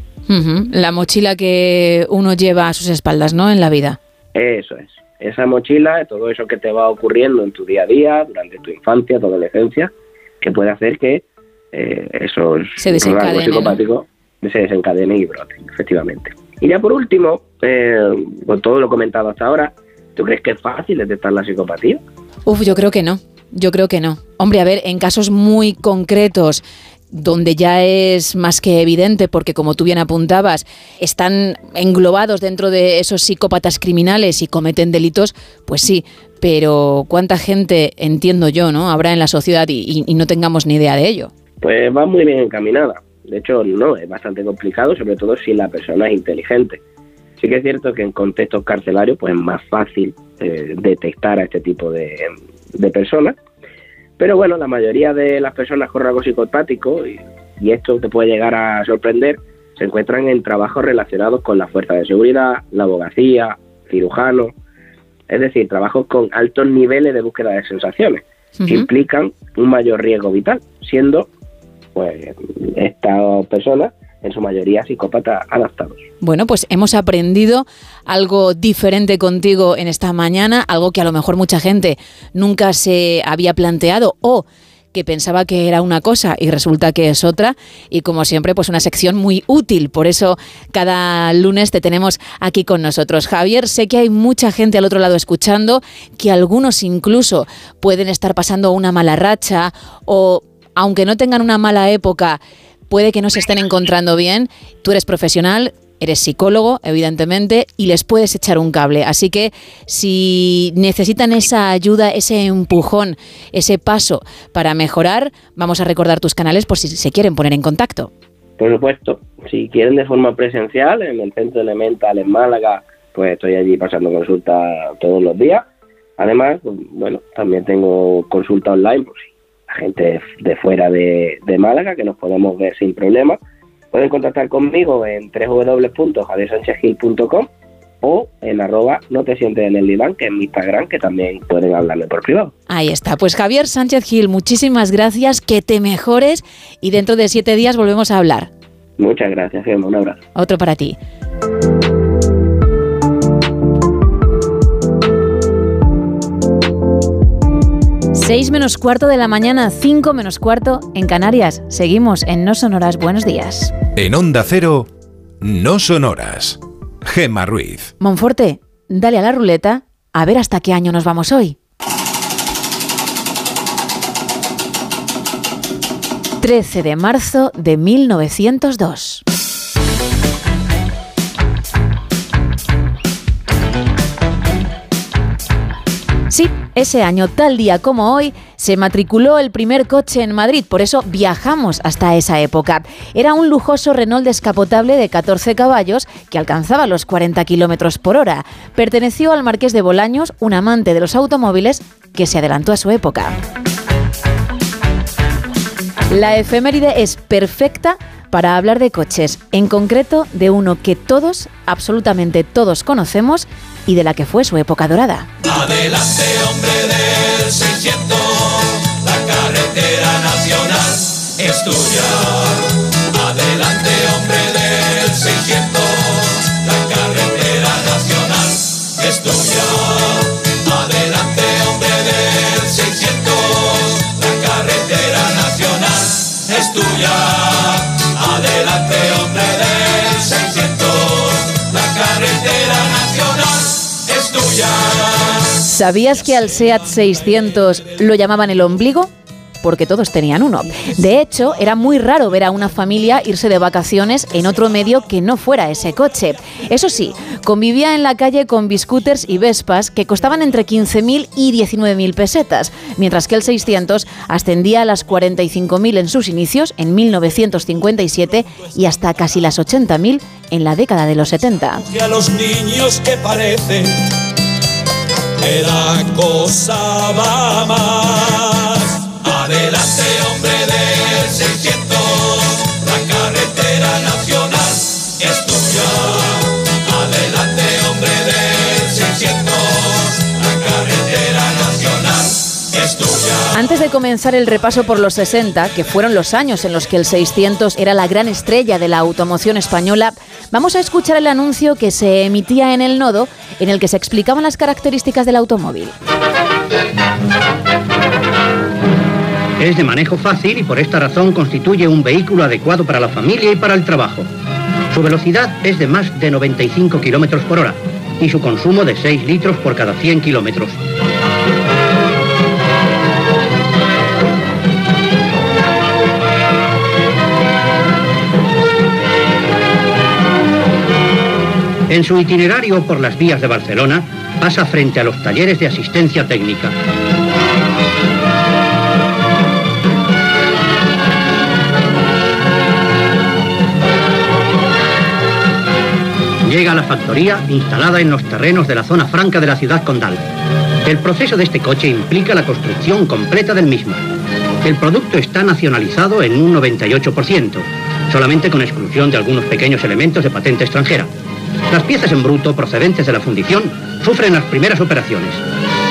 La mochila que uno lleva a sus espaldas, ¿no? En la vida. Eso es. Esa mochila, todo eso que te va ocurriendo en tu día a día, durante tu infancia, tu adolescencia, que puede hacer que eh, esos se psicopáticos se desencadenen y broten, efectivamente. Y ya por último, eh, con todo lo comentado hasta ahora, ¿Tú crees que es fácil detectar la psicopatía? Uf, yo creo que no. Yo creo que no. Hombre, a ver, en casos muy concretos donde ya es más que evidente, porque como tú bien apuntabas, están englobados dentro de esos psicópatas criminales y cometen delitos, pues sí, pero ¿cuánta gente, entiendo yo, ¿no? habrá en la sociedad y, y no tengamos ni idea de ello? Pues va muy bien encaminada. De hecho, no, es bastante complicado, sobre todo si la persona es inteligente. Sí que es cierto que en contextos carcelarios pues es más fácil eh, detectar a este tipo de, personas, pero bueno, la mayoría de las personas con rasgos psicopáticos, y, y, esto te puede llegar a sorprender, se encuentran en trabajos relacionados con la fuerza de seguridad, la abogacía, cirujano, es decir, trabajos con altos niveles de búsqueda de sensaciones, que implican un mayor riesgo vital, siendo pues estas personas en su mayoría psicópatas adaptados. Bueno, pues hemos aprendido algo diferente contigo en esta mañana, algo que a lo mejor mucha gente nunca se había planteado o que pensaba que era una cosa y resulta que es otra. Y como siempre, pues una sección muy útil. Por eso cada lunes te tenemos aquí con nosotros. Javier, sé que hay mucha gente al otro lado escuchando, que algunos incluso pueden estar pasando una mala racha o, aunque no tengan una mala época, puede que no se estén encontrando bien. Tú eres profesional, eres psicólogo, evidentemente, y les puedes echar un cable. Así que si necesitan esa ayuda, ese empujón, ese paso para mejorar, vamos a recordar tus canales por si se quieren poner en contacto. Por supuesto, si quieren de forma presencial, en el centro elemental en Málaga, pues estoy allí pasando consulta todos los días. Además, pues, bueno, también tengo consulta online, por si la gente de fuera de, de Málaga, que nos podemos ver sin problema Pueden contactar conmigo en www.javiersanchezgil.com o en arroba no te sientes en el diván, que es mi Instagram, que también pueden hablarme por privado. Ahí está. Pues Javier Sánchez Gil, muchísimas gracias, que te mejores y dentro de siete días volvemos a hablar. Muchas gracias, Gemma. Un abrazo. Otro para ti. 6 menos cuarto de la mañana, 5 menos cuarto en Canarias. Seguimos en No Sonoras. Buenos días. En Onda Cero, No Sonoras. Gema Ruiz. Monforte, dale a la ruleta a ver hasta qué año nos vamos hoy. 13 de marzo de 1902. Sí, ese año, tal día como hoy, se matriculó el primer coche en Madrid, por eso viajamos hasta esa época. Era un lujoso Renault descapotable de 14 caballos que alcanzaba los 40 kilómetros por hora. Perteneció al marqués de Bolaños, un amante de los automóviles que se adelantó a su época. La efeméride es perfecta para hablar de coches, en concreto de uno que todos, absolutamente todos conocemos y de la que fue su época dorada. Adelante, hombre del 600, la carretera nacional es tuya. Adelante, ¿Sabías que al SEAT 600 lo llamaban el ombligo? Porque todos tenían uno. De hecho, era muy raro ver a una familia irse de vacaciones en otro medio que no fuera ese coche. Eso sí, convivía en la calle con biscooters y vespas que costaban entre 15.000 y 19.000 pesetas, mientras que el 600 ascendía a las 45.000 en sus inicios, en 1957, y hasta casi las 80.000 en la década de los 70. Y a los niños que parecen que la cosa va más. Adelante, hombre del 600, Antes de comenzar el repaso por los 60, que fueron los años en los que el 600 era la gran estrella de la automoción española, vamos a escuchar el anuncio que se emitía en el nodo en el que se explicaban las características del automóvil. Es de manejo fácil y por esta razón constituye un vehículo adecuado para la familia y para el trabajo. Su velocidad es de más de 95 kilómetros por hora y su consumo de 6 litros por cada 100 kilómetros. En su itinerario por las vías de Barcelona pasa frente a los talleres de asistencia técnica. Llega a la factoría instalada en los terrenos de la zona franca de la ciudad condal. El proceso de este coche implica la construcción completa del mismo. El producto está nacionalizado en un 98%, solamente con exclusión de algunos pequeños elementos de patente extranjera. Las piezas en bruto procedentes de la fundición sufren las primeras operaciones.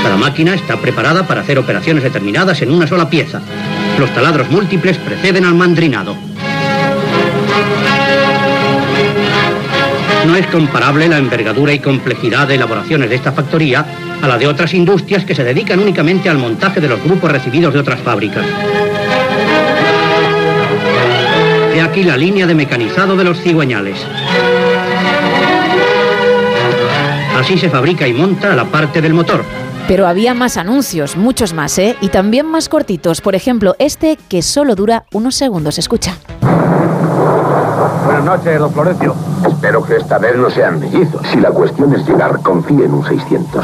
Cada máquina está preparada para hacer operaciones determinadas en una sola pieza. Los taladros múltiples preceden al mandrinado. No es comparable la envergadura y complejidad de elaboraciones de esta factoría a la de otras industrias que se dedican únicamente al montaje de los grupos recibidos de otras fábricas. He aquí la línea de mecanizado de los cigüeñales. Así se fabrica y monta la parte del motor. Pero había más anuncios, muchos más, ¿eh? Y también más cortitos. Por ejemplo, este que solo dura unos segundos. Escucha. Buenas noches, don Florencio. Espero que esta vez no sean mellizos. Si la cuestión es llegar, confíe en un 600.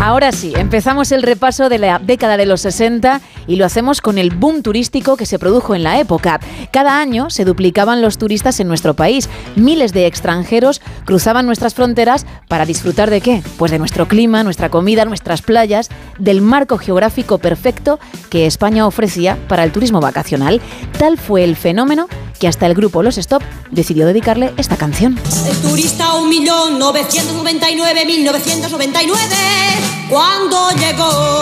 Ahora sí, empezamos el repaso de la década de los 60 y lo hacemos con el boom turístico que se produjo en la época. Cada año se duplicaban los turistas en nuestro país. Miles de extranjeros cruzaban nuestras fronteras para disfrutar de qué? Pues de nuestro clima, nuestra comida, nuestras playas, del marco geográfico perfecto que España ofrecía para el turismo vacacional. Tal fue el fenómeno que hasta el grupo Los Stop decidió dedicarle esta canción. El turista 1.999.1999 cuando llegó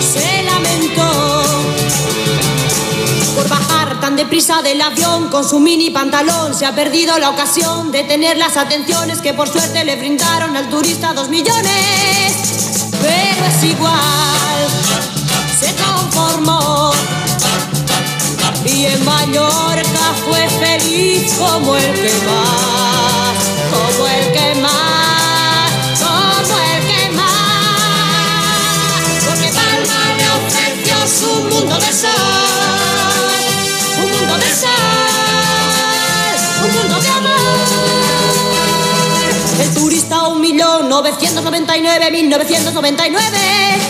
se lamentó por bajar tan deprisa del avión con su mini pantalón. Se ha perdido la ocasión de tener las atenciones que por suerte le brindaron al turista dos millones. Pero es igual, se conformó. Y en Mallorca fue feliz como el que más, como el que más, como el que más. Porque Palma me ofreció su mundo de sol, 1.999.999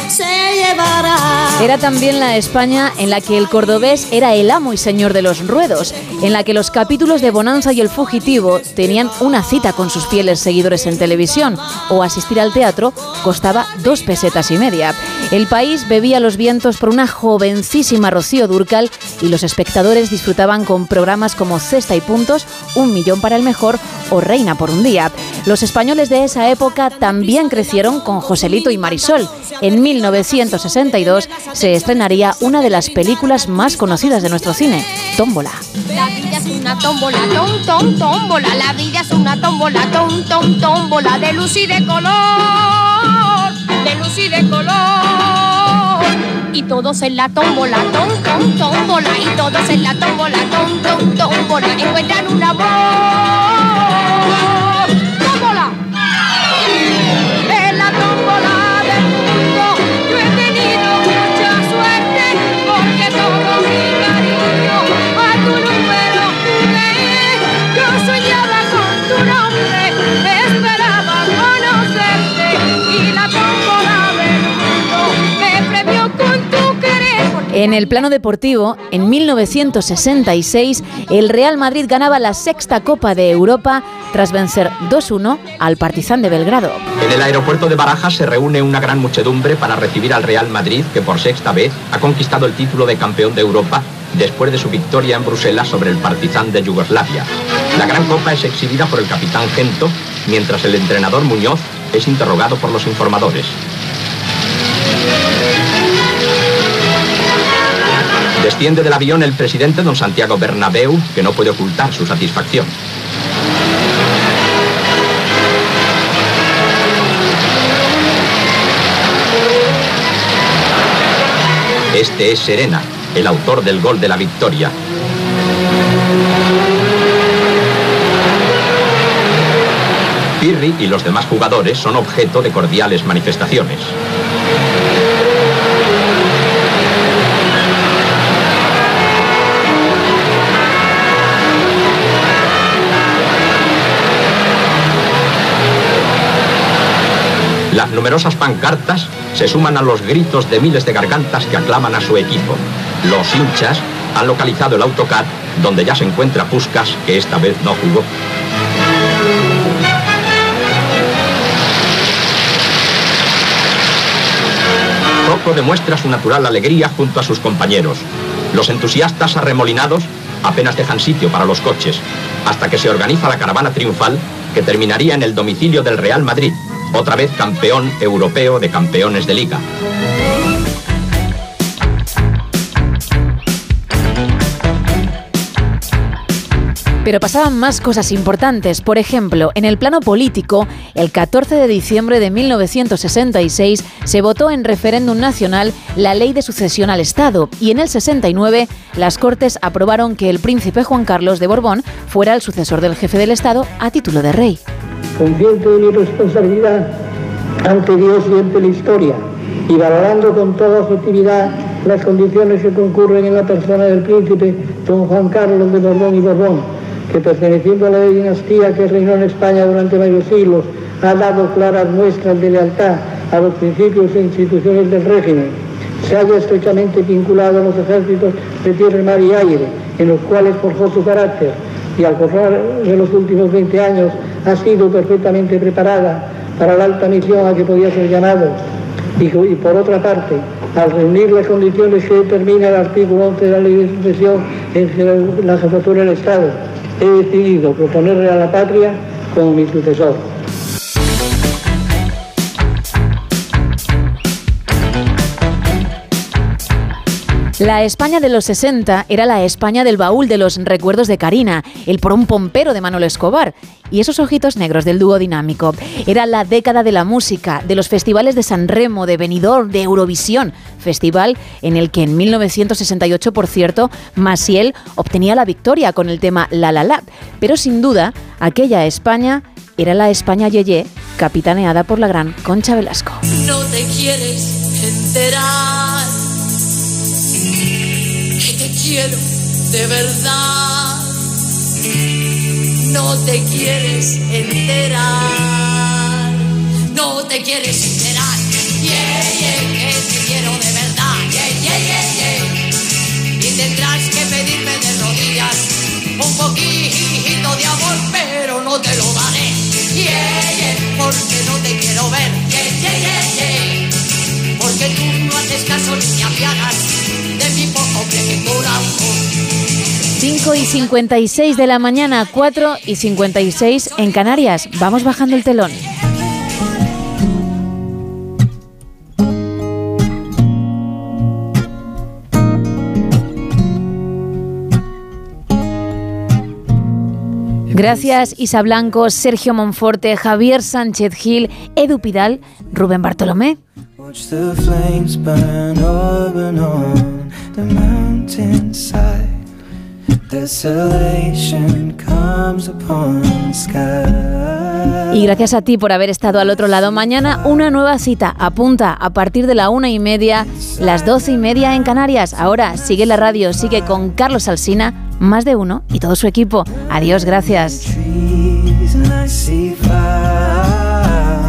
se llevará. Era también la España en la que el cordobés era el amo y señor de los ruedos, en la que los capítulos de Bonanza y El Fugitivo tenían una cita con sus fieles seguidores en televisión, o asistir al teatro costaba dos pesetas y media. El país bebía los vientos por una jovencísima Rocío Durcal y los espectadores disfrutaban con programas como Cesta y Puntos, Un Millón para el Mejor o Reina por un Día. Los españoles de esa época también crecieron con Joselito y Marisol. En 1962 se estrenaría una de las películas más conocidas de nuestro cine, Tómbola. La vida es una tómbola, tom, tom, tómbola. La vida es una tómbola, tom, tómbola. De luz y de color, de luz y de color. Y todos en la tómbola, tom, tom, tómbola. Y todos en la tómbola, tom, tom, tómbola. Encuentran un amor. En el plano deportivo, en 1966, el Real Madrid ganaba la sexta Copa de Europa tras vencer 2-1 al Partizan de Belgrado. En el aeropuerto de Barajas se reúne una gran muchedumbre para recibir al Real Madrid, que por sexta vez ha conquistado el título de campeón de Europa después de su victoria en Bruselas sobre el Partizan de Yugoslavia. La gran copa es exhibida por el capitán Gento, mientras el entrenador Muñoz es interrogado por los informadores. Desciende del avión el presidente don Santiago Bernabéu, que no puede ocultar su satisfacción. Este es Serena, el autor del gol de la victoria. Pirri y los demás jugadores son objeto de cordiales manifestaciones. Las numerosas pancartas se suman a los gritos de miles de gargantas que aclaman a su equipo. Los hinchas han localizado el autocar donde ya se encuentra Puskas, que esta vez no jugó. Rocco demuestra su natural alegría junto a sus compañeros. Los entusiastas arremolinados apenas dejan sitio para los coches, hasta que se organiza la caravana triunfal que terminaría en el domicilio del Real Madrid, otra vez campeón europeo de campeones de liga. Pero pasaban más cosas importantes. Por ejemplo, en el plano político, el 14 de diciembre de 1966 se votó en referéndum nacional la ley de sucesión al Estado y en el 69 las Cortes aprobaron que el príncipe Juan Carlos de Borbón fuera el sucesor del jefe del Estado a título de rey. Consciente de mi responsabilidad ante Dios y ante la historia, y valorando con toda objetividad las condiciones que concurren en la persona del príncipe don Juan Carlos de Borbón y Borbón, que perteneciendo a la dinastía que reinó en España durante varios siglos, ha dado claras muestras de lealtad a los principios e instituciones del régimen, se haya estrechamente vinculado a los ejércitos de tierra, mar y aire, en los cuales forjó su carácter, y al correr de los últimos 20 años ha sido perfectamente preparada para la alta misión a que podía ser llamado, y, y por otra parte, al reunir las condiciones que determina el artículo 11 de la ley de sucesión en la jefatura del Estado, he decidido proponerle a la patria como mi sucesor. La España de los 60 era la España del baúl de los recuerdos de Karina, el prom pompero de Manolo Escobar y esos ojitos negros del dúo dinámico. Era la década de la música, de los festivales de San Remo, de Benidorm, de Eurovisión, festival en el que en 1968, por cierto, Maciel obtenía la victoria con el tema La La La. Pero sin duda, aquella España era la España Yeye, capitaneada por la gran Concha Velasco. No te quieres enterar quiero de verdad. No te quieres enterar. No te quieres enterar. Yeah, que te quiero de verdad. Yeah, yeah, yeah, yeah. Y tendrás que pedirme de rodillas un poquito de amor, pero no te lo daré. Yeah, yeah, porque no te quiero ver. Yeah, yeah, yeah, yeah. Porque tú no haces caso ni te apiadas 5 y 56 de la mañana, 4 y 56 en Canarias. Vamos bajando el telón. Gracias Isa Blanco, Sergio Monforte, Javier Sánchez Gil, Edu Pidal, Rubén Bartolomé. Y gracias a ti por haber estado al otro lado. Mañana una nueva cita. Apunta a partir de la una y media, las doce y media en Canarias. Ahora sigue la radio, sigue con Carlos Alsina, más de uno y todo su equipo. Adiós, gracias.